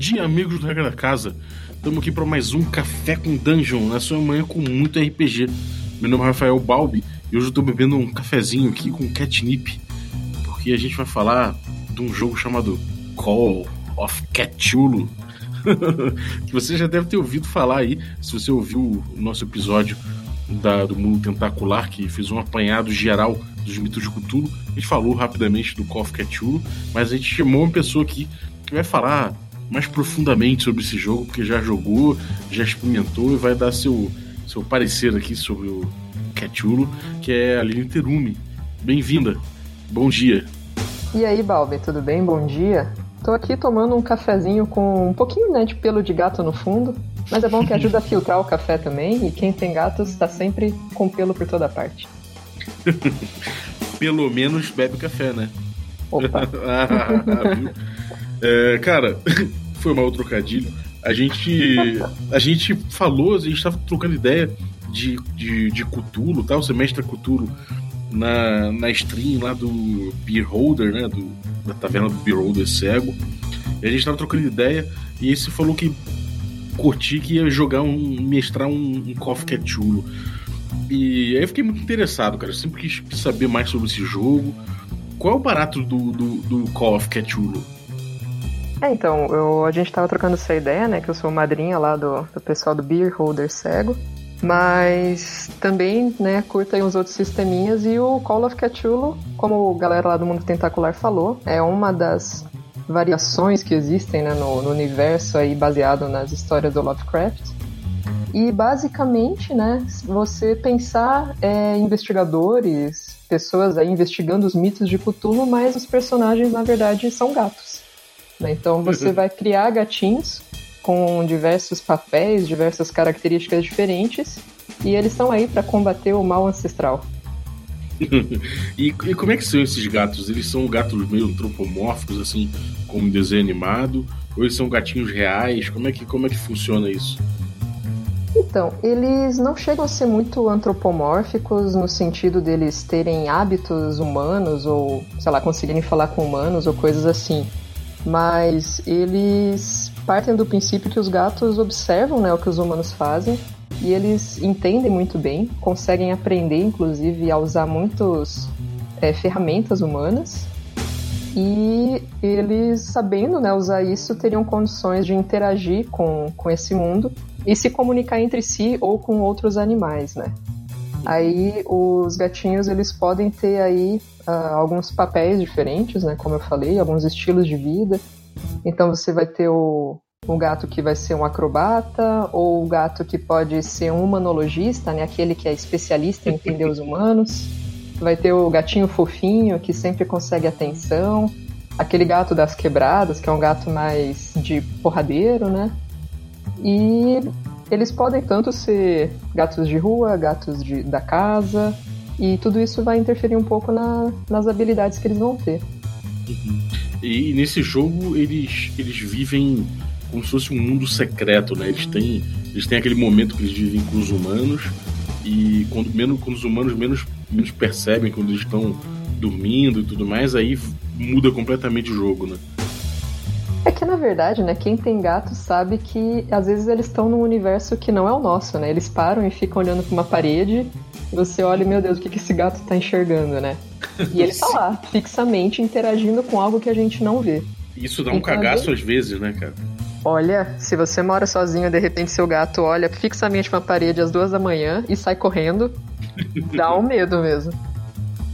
dia, amigos do Regra da Casa. Estamos aqui para mais um Café com Dungeon, na sua manhã com muito RPG. Meu nome é Rafael Balbi e hoje eu estou bebendo um cafezinho aqui com catnip, porque a gente vai falar de um jogo chamado Call of Cthulhu. que você já deve ter ouvido falar aí, se você ouviu o nosso episódio da, do Mundo Tentacular, que fez um apanhado geral dos mitos de Cthulhu. A gente falou rapidamente do Call of Cthulhu, mas a gente chamou uma pessoa aqui que vai falar mais profundamente sobre esse jogo, porque já jogou, já experimentou e vai dar seu, seu parecer aqui sobre o Cthulhu, que é a Aline Terumi. Bem-vinda, bom dia. E aí, Balbi, tudo bem? Bom dia. Tô aqui tomando um cafezinho com um pouquinho né, de pelo de gato no fundo, mas é bom que ajuda a filtrar o café também, e quem tem gatos está sempre com pelo por toda parte. Pelo menos bebe café, né? Opa. ah, é, cara, foi mal trocadilho. A gente, a gente falou, a gente estava trocando ideia de, de, de Cthulhu, tá? o semestre Cthulhu na, na stream lá do Beer Holder, né? Do, da taverna do Beer Holder cego. E a gente estava trocando ideia e esse falou que curti que ia jogar um. mestrar um, um of Cthulhu. E aí eu fiquei muito interessado, cara. Eu sempre quis saber mais sobre esse jogo. Qual é o barato do, do, do Call of Cthulhu? É, então, eu, a gente tava trocando essa ideia, né? Que eu sou madrinha lá do, do pessoal do Beer Holder Cego. Mas também, né, curta aí outros sisteminhas. E o Call of Cthulhu, como a galera lá do Mundo Tentacular falou, é uma das variações que existem né, no, no universo aí baseado nas histórias do Lovecraft. E basicamente, né, você pensar é, investigadores, pessoas aí investigando os mitos de Cthulhu, mas os personagens na verdade são gatos. Né? Então você vai criar gatinhos com diversos papéis, diversas características diferentes, e eles estão aí para combater o mal ancestral. e, e, como é que são esses gatos? Eles são gatos meio antropomórficos, assim, como desenho animado? Ou eles são gatinhos reais? Como é que, como é que funciona isso? Então, eles não chegam a ser muito antropomórficos no sentido deles terem hábitos humanos ou, sei lá, conseguirem falar com humanos ou coisas assim. Mas eles partem do princípio que os gatos observam né, o que os humanos fazem e eles entendem muito bem, conseguem aprender, inclusive, a usar muitas é, ferramentas humanas. E eles, sabendo né, usar isso, teriam condições de interagir com, com esse mundo e se comunicar entre si ou com outros animais, né? Aí os gatinhos eles podem ter aí uh, alguns papéis diferentes, né? Como eu falei, alguns estilos de vida. Então você vai ter o, o gato que vai ser um acrobata, ou o gato que pode ser um humanologista, né? Aquele que é especialista em entender os humanos. Vai ter o gatinho fofinho que sempre consegue atenção. Aquele gato das quebradas, que é um gato mais de porradeiro, né? E eles podem tanto ser gatos de rua, gatos de, da casa, e tudo isso vai interferir um pouco na, nas habilidades que eles vão ter. Uhum. E, nesse jogo eles, eles vivem como se fosse um mundo secreto, né? Eles têm, eles têm aquele momento que eles vivem com os humanos e quando, menos, quando os humanos menos, menos percebem, quando eles estão dormindo e tudo mais, aí muda completamente o jogo, né? É que na verdade, né, quem tem gato sabe que às vezes eles estão num universo que não é o nosso, né? Eles param e ficam olhando para uma parede, você olha, meu Deus, o que, que esse gato tá enxergando, né? E ele tá lá, fixamente interagindo com algo que a gente não vê. Isso dá um então, cagaço às vezes, né, cara? Olha, se você mora sozinho, de repente seu gato olha fixamente uma parede às duas da manhã e sai correndo, dá um medo mesmo.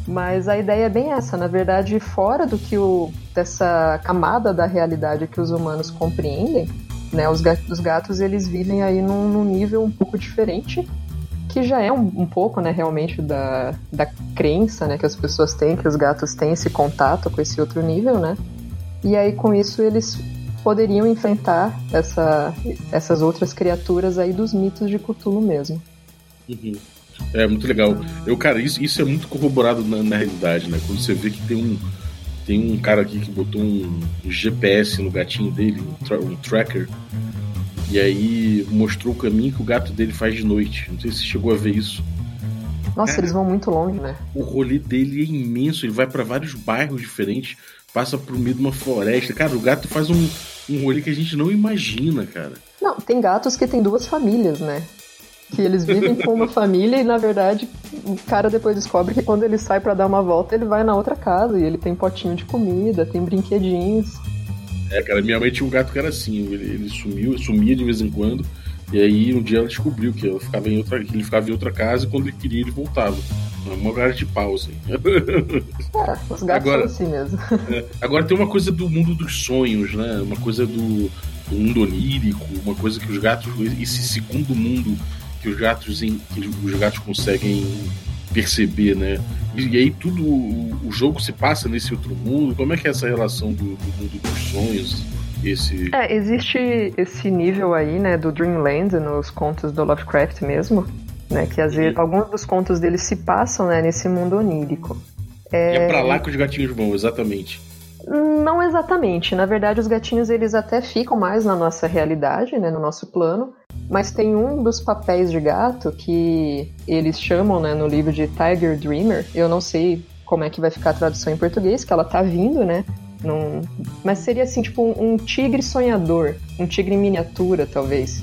Mas a ideia é bem essa, na verdade, fora do que o dessa camada da realidade que os humanos compreendem, né? Os gatos, os gatos eles vivem aí num, num, nível um pouco diferente, que já é um, um, pouco, né, realmente da, da crença, né, que as pessoas têm que os gatos têm esse contato com esse outro nível, né? E aí com isso eles poderiam enfrentar essa, essas outras criaturas aí dos mitos de Cthulhu mesmo. Uhum. É muito legal. Eu, cara, isso, isso é muito corroborado na, na, realidade, né? Quando você vê que tem um, tem um cara aqui que botou um, GPS no gatinho dele, um, tra um, tracker, e aí mostrou o caminho que o gato dele faz de noite. Não sei se você chegou a ver isso. Nossa, cara, eles vão muito longe, né? O rolê dele é imenso, ele vai para vários bairros diferentes, passa por meio de uma floresta. Cara, o gato faz um, um rolê que a gente não imagina, cara. Não, tem gatos que tem duas famílias, né? Que eles vivem com uma família e, na verdade, o cara depois descobre que quando ele sai para dar uma volta, ele vai na outra casa e ele tem potinho de comida, tem brinquedinhos. É, cara, minha mãe tinha um gato que era assim, ele, ele sumiu, sumia de vez em quando, e aí um dia ela descobriu que, ela ficava em outra, ele ficava em outra casa e quando ele queria ele voltava. Uma cara de pau, assim. É, os gatos agora, são assim mesmo. É, agora tem uma coisa do mundo dos sonhos, né? Uma coisa do, do mundo onírico, uma coisa que os gatos. Esse segundo mundo que os gatos, que os gatos conseguem perceber, né? E, e aí tudo. O, jogo se passa nesse outro mundo. Como é que é essa relação do, do mundo dos sonhos? Esse... É, existe esse nível aí, né, do Dreamland nos contos do Lovecraft mesmo, né, que às vezes uhum. alguns dos contos dele se passam, né, nesse mundo onírico. É... E é pra lá que os gatinhos vão, exatamente. Não exatamente. Na verdade, os gatinhos eles até ficam mais na nossa realidade, né, no nosso plano. Mas tem um dos papéis de gato que eles chamam, né, no livro de Tiger Dreamer. Eu não sei como é que vai ficar a tradução em português, que ela tá vindo, né? Num... Mas seria assim, tipo um, um tigre sonhador, um tigre em miniatura, talvez.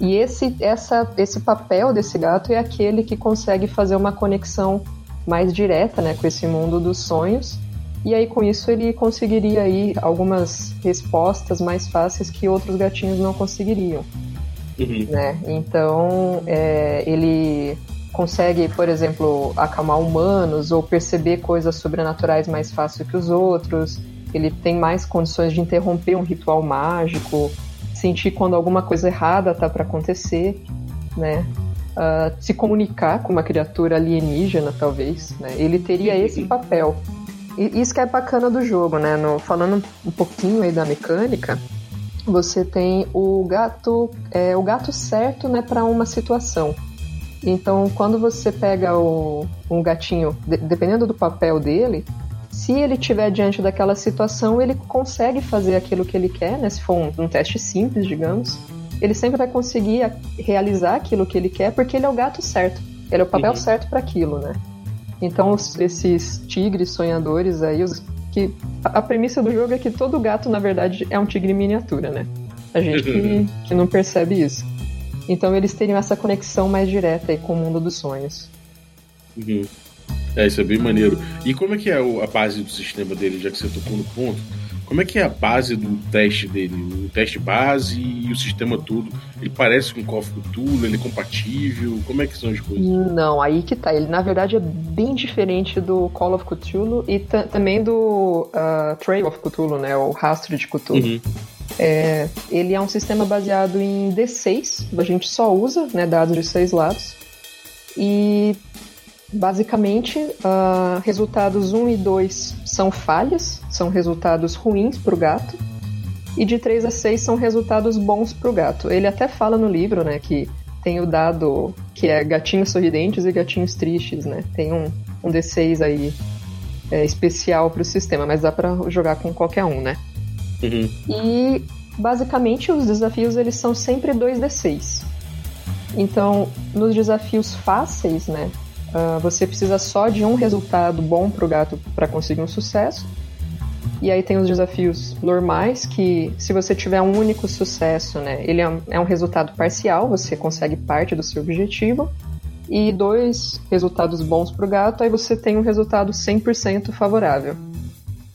E esse, essa, esse papel desse gato é aquele que consegue fazer uma conexão mais direta né, com esse mundo dos sonhos. E aí, com isso, ele conseguiria aí algumas respostas mais fáceis que outros gatinhos não conseguiriam. Uhum. Né? Então, é, ele consegue, por exemplo, acalmar humanos ou perceber coisas sobrenaturais mais fácil que os outros. Ele tem mais condições de interromper um ritual mágico, sentir quando alguma coisa errada está para acontecer, né? Uh, se comunicar com uma criatura alienígena, talvez. Né? Ele teria esse papel. E isso que é bacana do jogo, né? No, falando um pouquinho aí da mecânica, você tem o gato, é, o gato certo, né, para uma situação. Então, quando você pega o, um gatinho, de, dependendo do papel dele, se ele estiver diante daquela situação, ele consegue fazer aquilo que ele quer, né? Se for um, um teste simples, digamos, ele sempre vai conseguir realizar aquilo que ele quer, porque ele é o gato certo. Ele é o papel uhum. certo para aquilo, né? Então, os, esses tigres sonhadores aí, os, que a, premissa do jogo é que todo gato, na verdade, é um tigre miniatura, né? A gente que, uhum. que não percebe isso. Então eles teriam essa conexão mais direta aí com o mundo dos sonhos. Uhum. É, isso é bem maneiro. E como é que é a base do sistema dele, já que você tocou no ponto? Como é que é a base do teste dele? O teste base e o sistema todo? Ele parece com o Call of Cthulhu? Ele é compatível? Como é que são as coisas? Não, aí que tá. Ele, na verdade, é bem diferente do Call of Cthulhu e também do uh, Trail of Cthulhu, né? O Rastro de Cthulhu. Uhum. É, ele é um sistema baseado em D6. A gente só usa né, dados de seis lados. E Basicamente, uh, resultados 1 e 2 são falhas, são resultados ruins para o gato, e de 3 a 6 são resultados bons para o gato. Ele até fala no livro né, que tem o dado que é gatinhos sorridentes e gatinhos tristes, né? Tem um, um D6 aí é, especial para o sistema, mas dá para jogar com qualquer um, né? Uhum. E basicamente os desafios eles são sempre 2D6. Então, nos desafios fáceis, né, Uh, você precisa só de um resultado bom para o gato para conseguir um sucesso. E aí tem os desafios normais, que se você tiver um único sucesso, né, ele é um, é um resultado parcial, você consegue parte do seu objetivo. E dois resultados bons para o gato, aí você tem um resultado 100% favorável.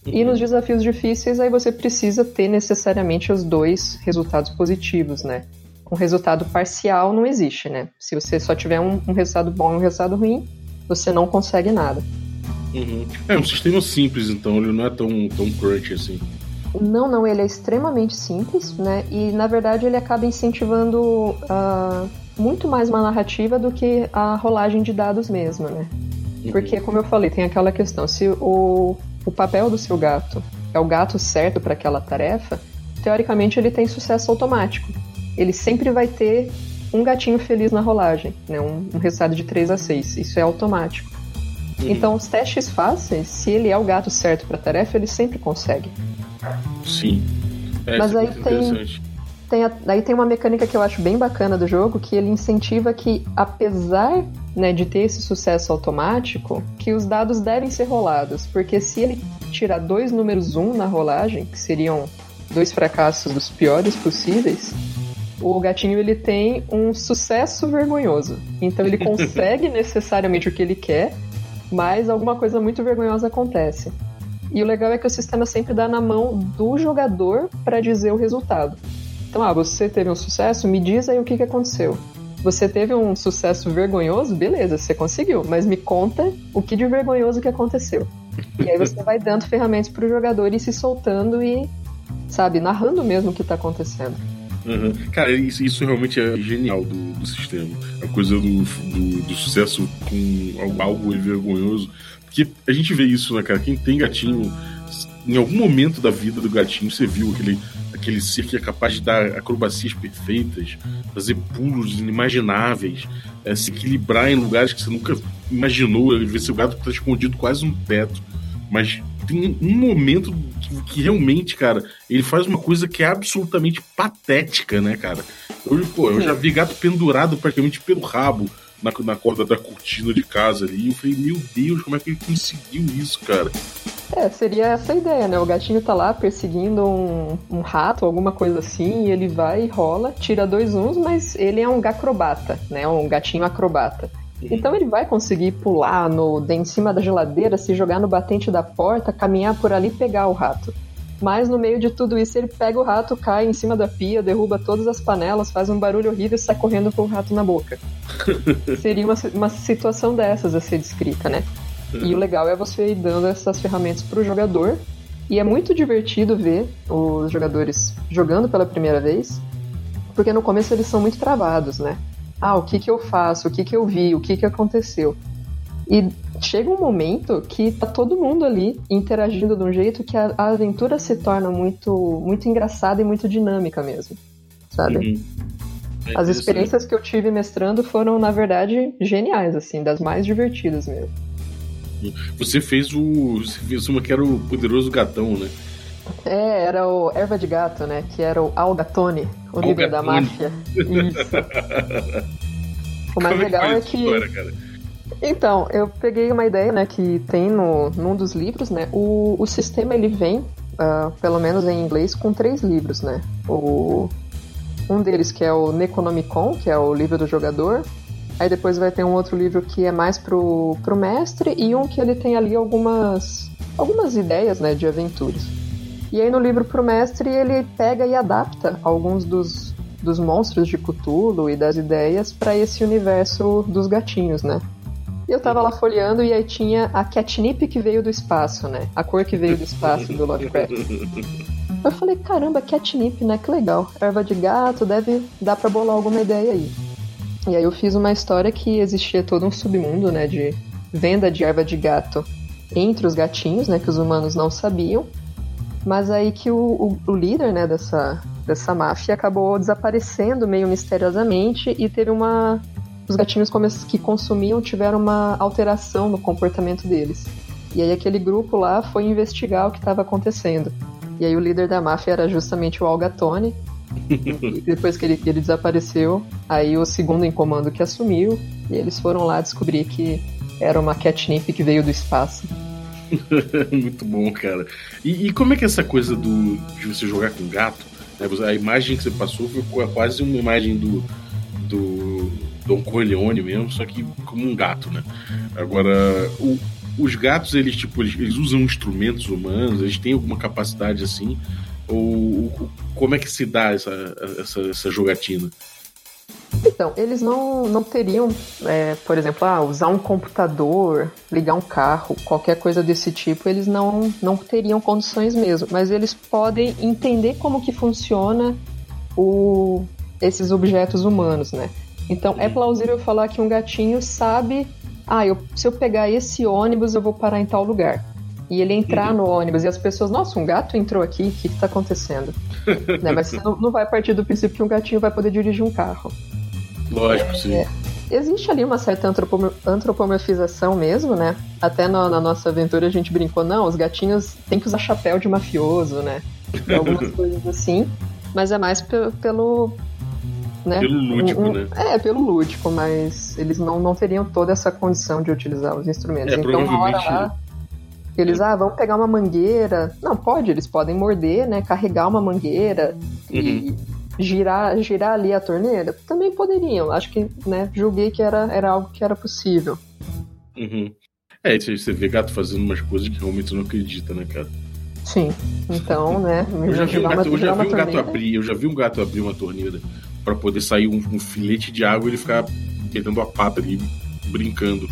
E nos desafios difíceis, aí você precisa ter necessariamente os dois resultados positivos, né? Um resultado parcial não existe, né? Se você só tiver um, um resultado bom e um resultado ruim, você não consegue nada. Uhum. É um sistema simples, então ele não é tão, tão crunch assim. Não, não, ele é extremamente simples, né? E na verdade ele acaba incentivando uh, muito mais uma narrativa do que a rolagem de dados mesmo, né? Uhum. Porque, como eu falei, tem aquela questão: se o, o papel do seu gato é o gato certo para aquela tarefa, teoricamente ele tem sucesso automático ele sempre vai ter um gatinho feliz na rolagem, né? um, um resultado de 3 a 6. Isso é automático. Uhum. Então, os testes fáceis, se ele é o gato certo para a tarefa, ele sempre consegue. Sim. É, Mas aí tem, tem a, aí tem uma mecânica que eu acho bem bacana do jogo, que ele incentiva que, apesar né, de ter esse sucesso automático, que os dados devem ser rolados. Porque se ele tirar dois números 1 um na rolagem, que seriam dois fracassos dos piores possíveis, o gatinho ele tem um sucesso vergonhoso. Então ele consegue necessariamente o que ele quer, mas alguma coisa muito vergonhosa acontece. E o legal é que o sistema sempre dá na mão do jogador para dizer o resultado. Então, ah, você teve um sucesso, me diz aí o que, que aconteceu. Você teve um sucesso vergonhoso, beleza, você conseguiu, mas me conta o que de vergonhoso que aconteceu. E aí você vai dando ferramentas para o jogador ir se soltando e, sabe, narrando mesmo o que está acontecendo. Uhum. Cara, isso, isso, realmente é genial do, do sistema. A coisa do, do, do, sucesso com algo vergonhoso. Porque a gente vê isso, né, cara? Quem tem gatinho, em algum momento da vida do gatinho, você viu aquele, aquele ser que é capaz de dar acrobacias perfeitas, fazer pulos inimagináveis, é, se equilibrar em lugares que você nunca imaginou. Às vezes o gato está escondido quase no teto. Mas tem um momento que, realmente, cara, ele faz uma coisa que é absolutamente patética, né, cara? Eu, pô, eu já vi gato pendurado praticamente pelo rabo na, na corda da cortina de casa ali. E eu falei, meu Deus, como é que ele conseguiu isso, cara? É, seria essa a ideia, né? O gatinho tá lá perseguindo um, um rato, alguma coisa assim, e ele vai e rola, tira dois uns, mas ele é um gacrobata, né? Um gatinho acrobata. Então ele vai conseguir pular no, de em cima da geladeira, se jogar no batente da porta, caminhar por ali e pegar o rato. Mas no meio de tudo isso, ele pega o rato, cai em cima da pia, derruba todas as panelas, faz um barulho horrível e sai correndo com o rato na boca. Seria uma, uma situação dessas a ser descrita, né? E o legal é você ir dando essas ferramentas para o jogador. E é muito divertido ver os jogadores jogando pela primeira vez, porque no começo eles são muito travados, né? Ah, o que que eu faço, o que que eu vi, o que que aconteceu. E chega um momento que tá todo mundo ali interagindo de um jeito que a, a aventura se torna muito, muito engraçada e muito dinâmica mesmo, sabe? Uhum. É As experiências que eu tive mestrando foram, na verdade, geniais, assim, das mais divertidas mesmo. Você fez o. Você fez uma que era o poderoso gatão, né? É, era o Erva de Gato, né? Que era o Algatone, o líder da máfia. Isso. o mais Como é legal é que. História, então, eu peguei uma ideia, né, que tem no, num dos livros, né? O, o sistema ele vem, uh, pelo menos em inglês, com três livros, né? O, um deles que é o Necronomicon, que é o livro do jogador. Aí depois vai ter um outro livro que é mais pro, pro mestre e um que ele tem ali algumas algumas ideias, né, de aventuras. E aí no livro pro mestre ele pega e adapta alguns dos, dos monstros de Cthulhu e das ideias para esse universo dos gatinhos, né? E eu tava lá folheando e aí tinha a catnip que veio do espaço, né? A cor que veio do espaço do Lovecraft. Eu falei, caramba, catnip, né? Que legal. Erva de gato, deve dar pra bolar alguma ideia aí. E aí eu fiz uma história que existia todo um submundo, né? De venda de erva de gato entre os gatinhos, né? Que os humanos não sabiam. Mas aí que o, o, o líder né, dessa, dessa máfia acabou desaparecendo meio misteriosamente e teve uma. Os gatinhos que consumiam tiveram uma alteração no comportamento deles. E aí aquele grupo lá foi investigar o que estava acontecendo. E aí o líder da máfia era justamente o Algatone. e depois que ele, ele desapareceu, aí o segundo em comando que assumiu, e eles foram lá descobrir que era uma catnip que veio do espaço. Muito bom, cara. E, e, como é que é essa coisa do, de você jogar com gato? Né? A imagem que você passou foi quase uma imagem do, do Don Corleone mesmo, só que como um gato, né? Agora, o, os gatos, eles, tipo, eles, eles, usam instrumentos humanos, eles têm alguma capacidade assim? Ou como é que se dá essa, essa, essa jogatina? Então, eles não, não teriam, é, por exemplo, ah, usar um computador, ligar um carro, qualquer coisa desse tipo, eles não, não teriam condições mesmo. Mas eles podem entender como que funciona o, esses objetos humanos, né? Então, é plausível falar que um gatinho sabe, ah, eu, se eu pegar esse ônibus, eu vou parar em tal lugar. E ele entrar no ônibus e as pessoas, nossa, um gato entrou aqui, o que está acontecendo? né? Mas você não, não vai partir do princípio que um gatinho vai poder dirigir um carro. Lógico, sim. É, existe ali uma certa antropomorfização mesmo, né? Até na, na, nossa aventura a gente brincou, não, os gatinhos têm que usar chapéu de mafioso, né? Algumas coisas assim. Mas é mais pelo. Né? Pelo lúdico, um, um, né? É, pelo lúdico, mas eles não, não teriam toda essa condição de utilizar os instrumentos. É, então, provavelmente... lá, Eles, ah, vamos pegar uma mangueira. Não, pode, eles podem morder, né? Carregar uma mangueira e Uhum. Girar, girar ali a torneira. Também poderiam. Acho que, né, julguei que era, era algo que era possível. Uhum. É, você você vê gato fazendo umas coisas que realmente você não acredita, né, cara? Sim. Então, né, Eu já vi um gato, eu já vi um gato abrir, eu já vi um gato abrir uma torneira pra poder sair um, um filete de água e ele ficar metendo a pata ali, brincando.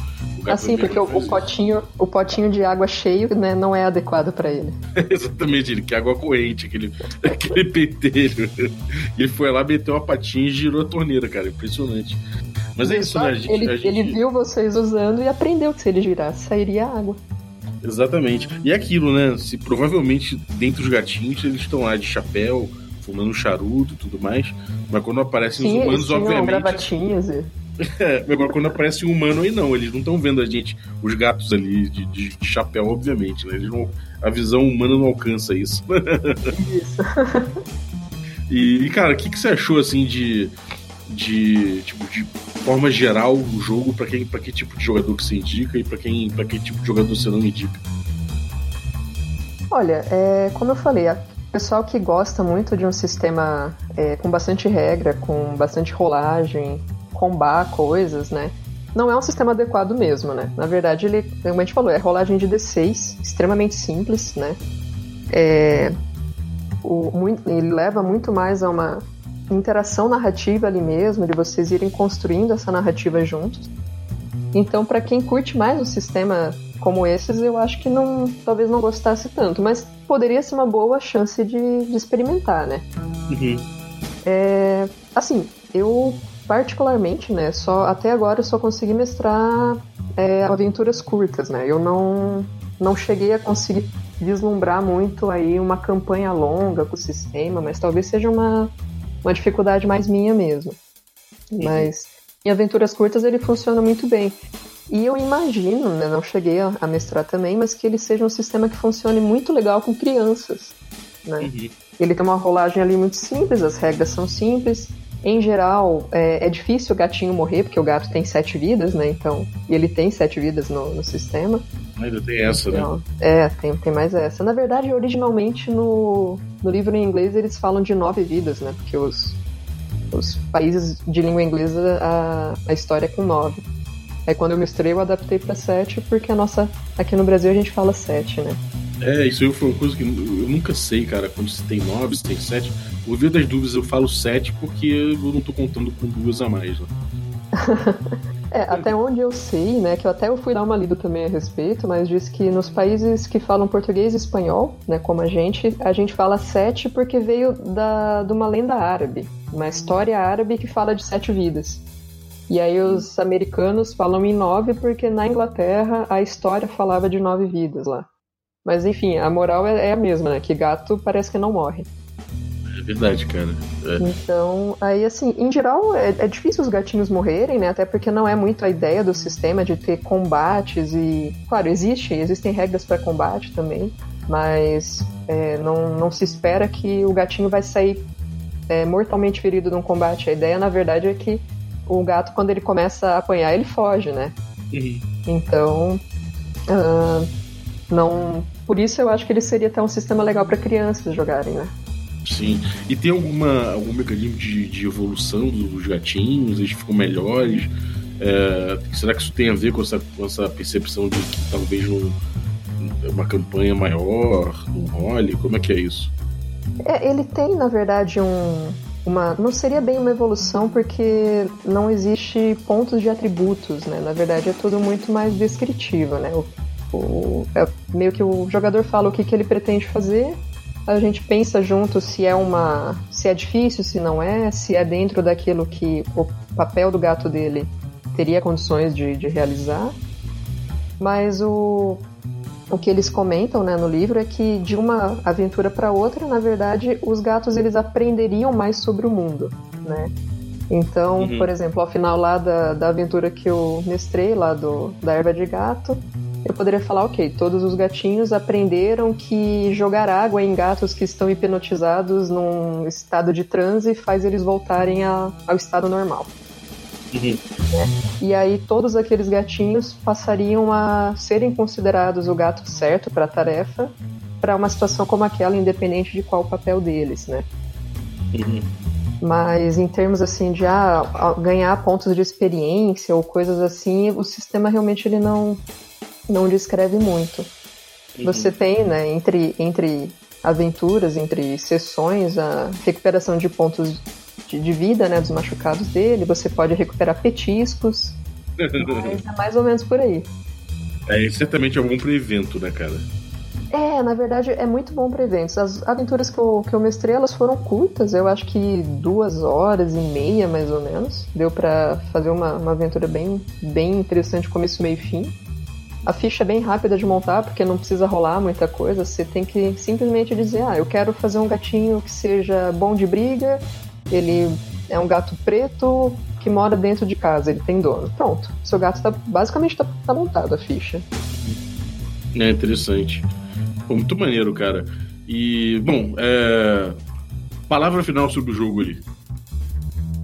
Assim, porque o, o potinho, o potinho de água cheio, né, não é adequado pra ele. Exatamente, ele quer água corrente, aquele, aquele pentelho. Ele foi lá, meteu uma patinha e girou a torneira, cara. Impressionante. Mas é isso, né? A gente, ele, a gente- ele viu vocês usando e aprendeu que se ele girasse, sairia água. Exatamente. E é aquilo, né? Se provavelmente dentro dos gatinhos eles estão lá de chapéu, fumando um charuto e tudo mais. Mas quando aparecem Sim, os eles humanos, tinham obviamente. gravatinhas e... Agora quando aparece um humano aí não, eles não estão vendo a gente, os gatos ali de, de- chapéu, obviamente, né? Eles não, a visão humana não alcança isso. Isso. E, cara, o que, que você achou assim de. de. tipo, de forma geral o jogo, pra quem para que tipo de jogador que você indica e pra quem para que tipo de jogador você não indica? Olha, é, como eu falei, o pessoal que gosta muito de um sistema é, com bastante regra, com bastante rolagem, combar coisas, né? Não é um sistema adequado mesmo, né? Na verdade, ele, como a gente falou, é rolagem de D6, extremamente simples, né? É, o, muito- ele leva muito mais a uma interação narrativa ali mesmo, de vocês irem construindo essa narrativa juntos. Então, para quem curte mais um sistema como esses, eu acho que não, talvez não gostasse tanto, mas poderia ser uma boa chance de, de experimentar, né? Uhum. É, assim, eu particularmente, né, só até agora eu só consegui mestrar é, aventuras curtas, né? Eu não não cheguei a conseguir vislumbrar muito aí uma campanha longa com o sistema, mas talvez seja uma uma dificuldade mais minha mesmo. Mas em aventuras curtas ele funciona muito bem. E eu imagino, né, não cheguei a, a mestrar também, mas que ele seja um sistema que funcione muito legal com crianças, né? Uhum. Ele tem uma rolagem ali muito simples, as regras são simples. Em geral, é, é difícil o gatinho morrer, porque o gato tem sete vidas, né? Então, e ele tem sete vidas no, no sistema. Ainda tem essa, né? Então, é, tem, tem mais essa. Na verdade, originalmente no, no livro em inglês eles falam de nove vidas, né? Porque os, os países de língua inglesa a, a história é com nove. Aí quando eu mestrei eu adaptei pra sete, porque a nossa. Aqui no Brasil a gente fala sete, né? É, isso aí foi uma coisa que eu nunca sei, cara, quando se tem nove, se tem sete. Por via das dúvidas eu falo sete porque eu não tô contando com duas a mais, né? É, até onde eu sei, né, que eu até eu fui dar uma lida também a respeito, mas diz que nos países que falam português e espanhol, né, como a gente, a gente fala sete porque veio da, de uma lenda árabe, uma história árabe que fala de sete vidas. E aí os americanos falam em nove porque na Inglaterra a história falava de nove vidas lá. Mas enfim, a moral é, é a mesma, né, que gato parece que não morre. É verdade, cara. É. Então, aí assim, em geral é, é difícil os gatinhos morrerem, né? Até porque não é muito a ideia do sistema de ter combates e. Claro, existe, existem regras para combate também, mas é, não, não se espera que o gatinho vai sair é, mortalmente ferido num combate. A ideia, na verdade, é que o gato, quando ele começa a apanhar, ele foge, né? Uhum. Então, ah, não. Por isso eu acho que ele seria até um sistema legal para crianças jogarem, né? Sim. E tem alguma, algum mecanismo de, de evolução dos gatinhos? Eles ficam melhores? É, será que isso tem a ver com essa, com essa percepção de que talvez num, uma campanha maior, num role? Como é que é isso? É, ele tem, na verdade, um. Uma, não seria bem uma evolução porque não existe pontos de atributos, né? Na verdade é tudo muito mais descritivo, né? O, o- é meio que o jogador fala o que, que ele pretende fazer, a gente pensa junto se é uma. se é difícil, se não é, se é dentro daquilo que o papel do gato dele teria condições de, de realizar. Mas o, o que eles comentam né, no livro é que de uma aventura para outra, na verdade, os gatos eles aprenderiam mais sobre o mundo, né? Então, Uhum. por exemplo, ao final lá da, da aventura que eu mestrei, lá do, da erva de gato, eu poderia falar, ok, todos os gatinhos aprenderam que jogar água em gatos que estão hipnotizados num estado de transe faz eles voltarem a- ao estado normal. Uhum. E aí todos aqueles gatinhos passariam a serem considerados o gato certo para a tarefa, para uma situação como aquela, independente de qual o papel deles, né? Uhum. Mas em termos assim de ah, ganhar pontos de experiência ou coisas assim, o sistema realmente ele não não descreve muito. Uhum. Você tem, né, entre entre aventuras, entre sessões, a recuperação de pontos de, de vida, né, dos machucados dele, você pode recuperar petiscos. mas é mais ou menos por aí. É, certamente é bom para evento, né, cara? É, na verdade é muito bom para eventos. As aventuras que eu, que eu mestrei, elas foram curtas, eu acho que duas horas e meia, mais ou menos. Deu para fazer uma, uma aventura bem, bem interessante, começo, meio e fim. A ficha é bem rápida de montar, porque não precisa rolar muita coisa. Você tem que simplesmente dizer: ah, eu quero fazer um gatinho que seja bom de briga, ele é um gato preto que mora dentro de casa, ele tem dono. Pronto, seu gato tá, basicamente está tá montado a ficha. É interessante. Pô, muito maneiro, cara. E, bom, é... palavra final sobre o jogo ali.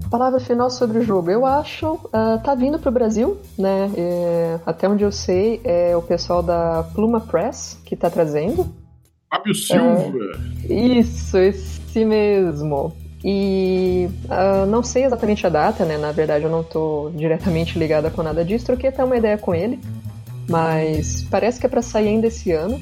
Palavra final sobre o jogo. Eu acho. Uh, tá vindo pro Brasil, né? É, até onde eu sei, é o pessoal da Pluma Press que tá trazendo. Fábio Silva! É, isso, esse mesmo. E uh, não sei exatamente a data, né? Na verdade, eu não tô diretamente ligada com nada disso. Troquei até uma ideia com ele. Mas parece que é para sair ainda esse ano.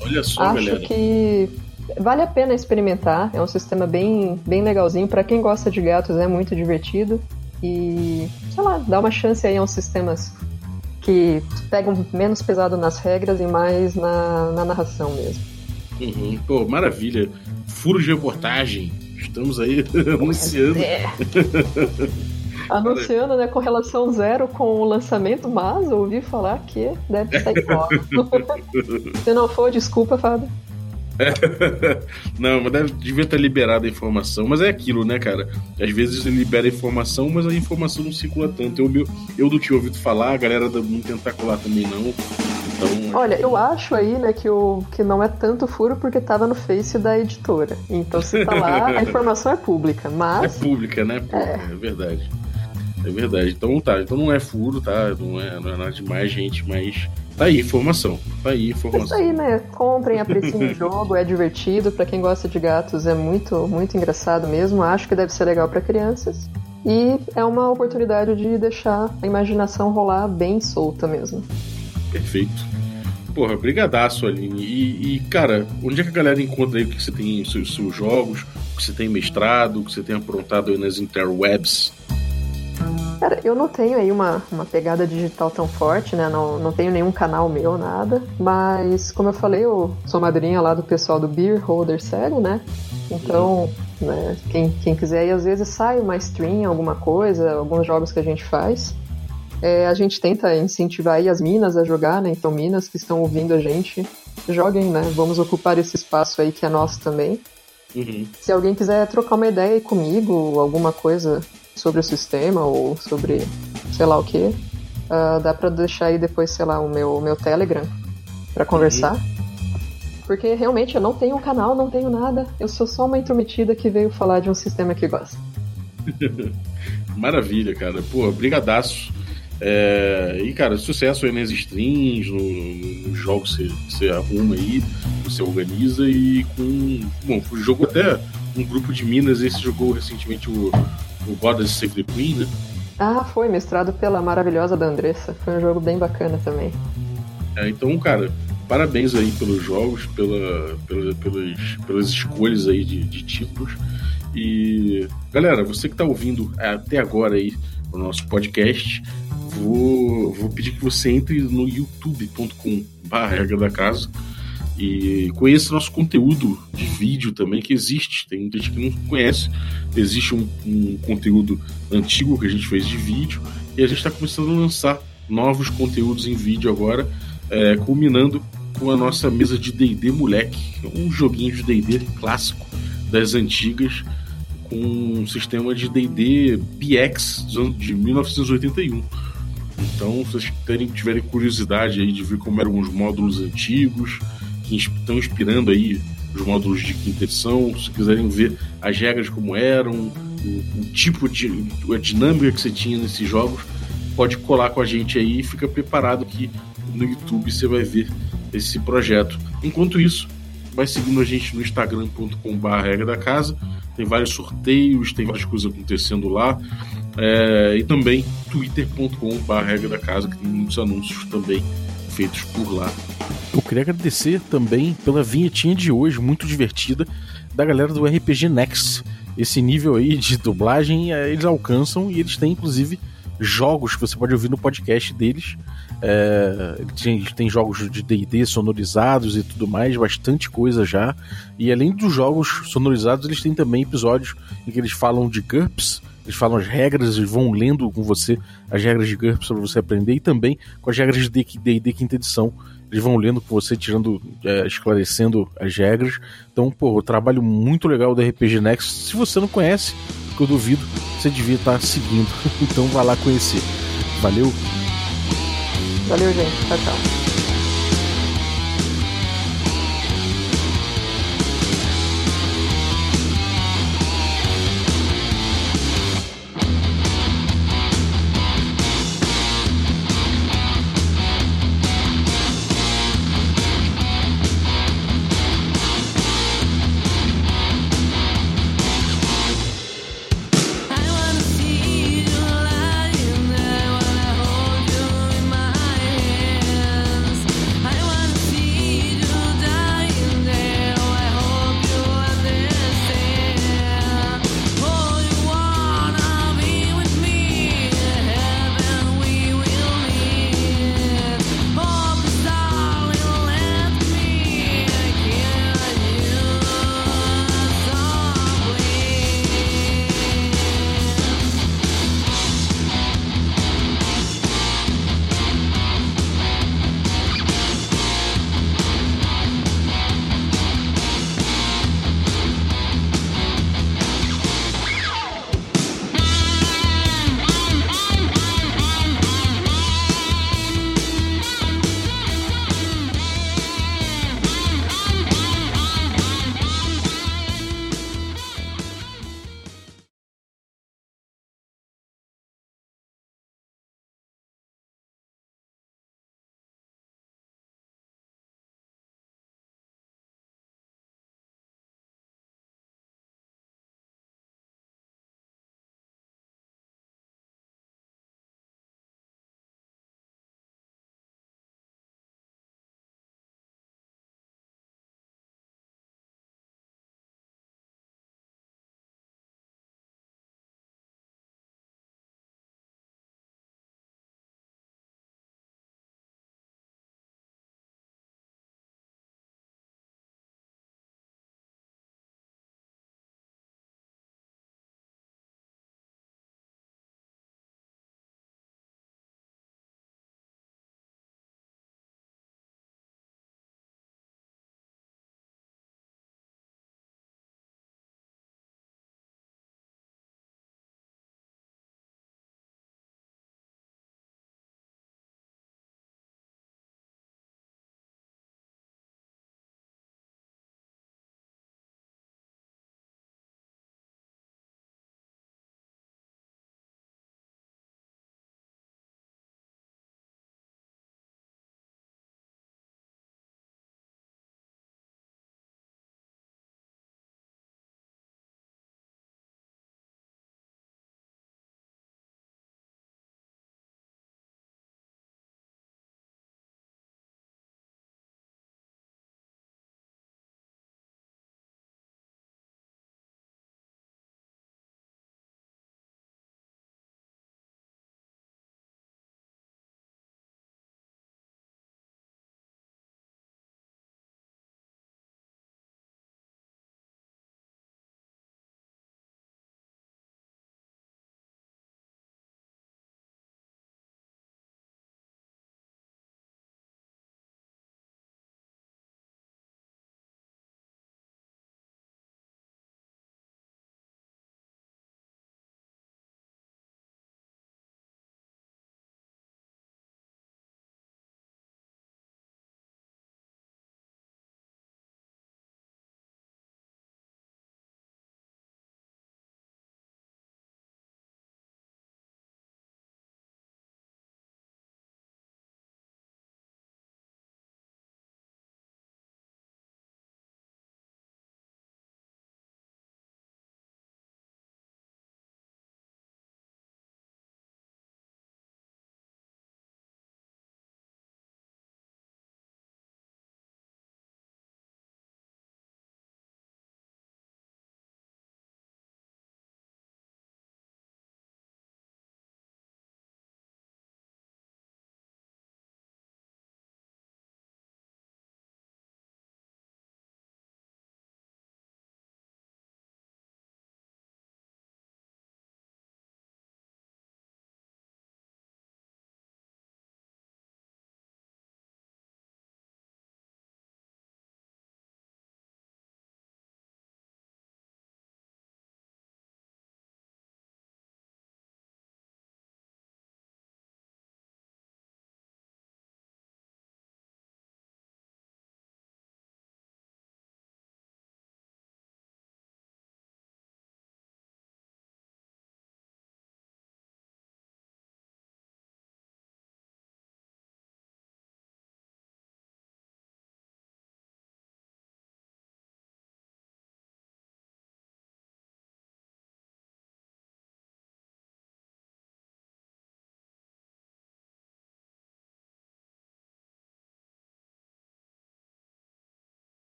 Olha só, Acho galera. que vale a pena experimentar. É um sistema bem, bem legalzinho. Para quem gosta de gatos, é muito divertido. E, sei lá, dá uma chance aí a uns sistemas que pegam menos pesado nas regras e mais na, na narração mesmo. Uhum. Pô, maravilha. Furo de reportagem. Estamos aí anunciando. É. anunciando né, com relação zero com o lançamento, mas ouvi falar que deve sair fora. Se não for, desculpa, Fábio. não, mas deve, devia ter liberado a informação. Mas é aquilo, né, cara? Às vezes ele libera a informação, mas a informação não circula tanto. Eu, eu não tinha ouvido falar, a galera não tentacular também não. Então, Olha, eu acho aí, né, que, o, que não é tanto furo porque tava no Face da editora. Então se tá lá, a informação é pública, mas... É pública, né? é. é verdade. É verdade. Então tá, então não é furo, tá? Não é, não é nada demais, gente, mas tá aí informação. Tá aí informação. Isso aí, né? Comprem, apreciem o jogo, é divertido. para quem gosta de gatos é muito, muito engraçado mesmo. Acho que deve ser legal para crianças. E é uma oportunidade de deixar a imaginação rolar bem solta mesmo. Perfeito. Porra, brigadaço, Aline. E, e, cara, onde é que a galera encontra aí o que você tem seus, seus jogos, o que você tem mestrado, o que você tem aprontado aí nas interwebs? Cara, eu não tenho aí uma, uma pegada digital tão forte, né? Não, não tenho nenhum canal meu, nada. Mas, como eu falei, eu sou madrinha lá do pessoal do Beer Holder Cego, né? Então, né, quem, quem quiser aí, às vezes sai uma stream, alguma coisa, alguns jogos que a gente faz. É, a gente tenta incentivar aí as minas a jogar, né? Então, minas que estão ouvindo a gente, joguem, né? Vamos ocupar esse espaço aí que é nosso também. Uhum. Se alguém quiser trocar uma ideia aí comigo, alguma coisa sobre o sistema ou sobre sei lá o que, uh, dá para deixar aí depois, sei lá, o meu, meu Telegram para conversar. Uhum. Porque realmente eu não tenho um canal, não tenho nada. Eu sou só uma intrometida que veio falar de um sistema que gosta. Maravilha, cara. Pô, brigadaço. É, e, cara, sucesso aí nas streams, nos no jogos que você, arruma aí, você organiza e com. Bom, jogou até um grupo de Minas, esse jogou recentemente o, o Goddess Save the Queen, né? Ah, foi, mestrado pela maravilhosa da Andressa. Foi um jogo bem bacana também. É, então, cara, parabéns aí pelos jogos, pela, pela, pelas, pelas escolhas aí de, de títulos. E, galera, você que está ouvindo até agora aí o nosso podcast, vou, vou pedir que você entre no youtube.com barra da casa e conheça nosso conteúdo de vídeo também que existe. Tem muita gente que não conhece. Existe um, um conteúdo antigo que a gente fez de vídeo e a gente está começando a lançar novos conteúdos em vídeo agora, é, culminando com a nossa mesa de D&D Moleque, um joguinho de D&D clássico das antigas com um sistema de D&D BX de 1981. Então, se vocês tiverem curiosidade aí de ver como eram os módulos antigos, que estão inspirando aí os módulos de quinta edição. Se quiserem ver as regras como eram, o, o tipo de a dinâmica que você tinha nesses jogos, pode colar com a gente aí e fica preparado que no YouTube você vai ver esse projeto. Enquanto isso, vai seguindo a gente no instagram.com.br regra da casa. Tem vários sorteios, tem várias coisas acontecendo lá. É, e também twitter.com.br regra da casa, que tem muitos anúncios também feitos por lá. Eu queria agradecer também pela vinhetinha de hoje, muito divertida, da galera do RPG Next. Esse nível aí de dublagem é, eles alcançam e eles têm inclusive jogos que você pode ouvir no podcast deles. É, tem, tem jogos de DD sonorizados e tudo mais, bastante coisa já. E além dos jogos sonorizados, eles têm também episódios em que eles falam de GURPS, eles falam as regras e vão lendo com você as regras de GURPS para você aprender e também com as regras de D&D quinta edição. Eles vão lendo com você, tirando, é, esclarecendo as regras. Então, pô, trabalho muito legal do RPG Next. Se você não conhece, que eu duvido, você devia estar seguindo. Então, vá lá conhecer. Valeu! Valeu, gente. Tchau, tchau.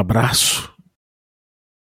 Abraço.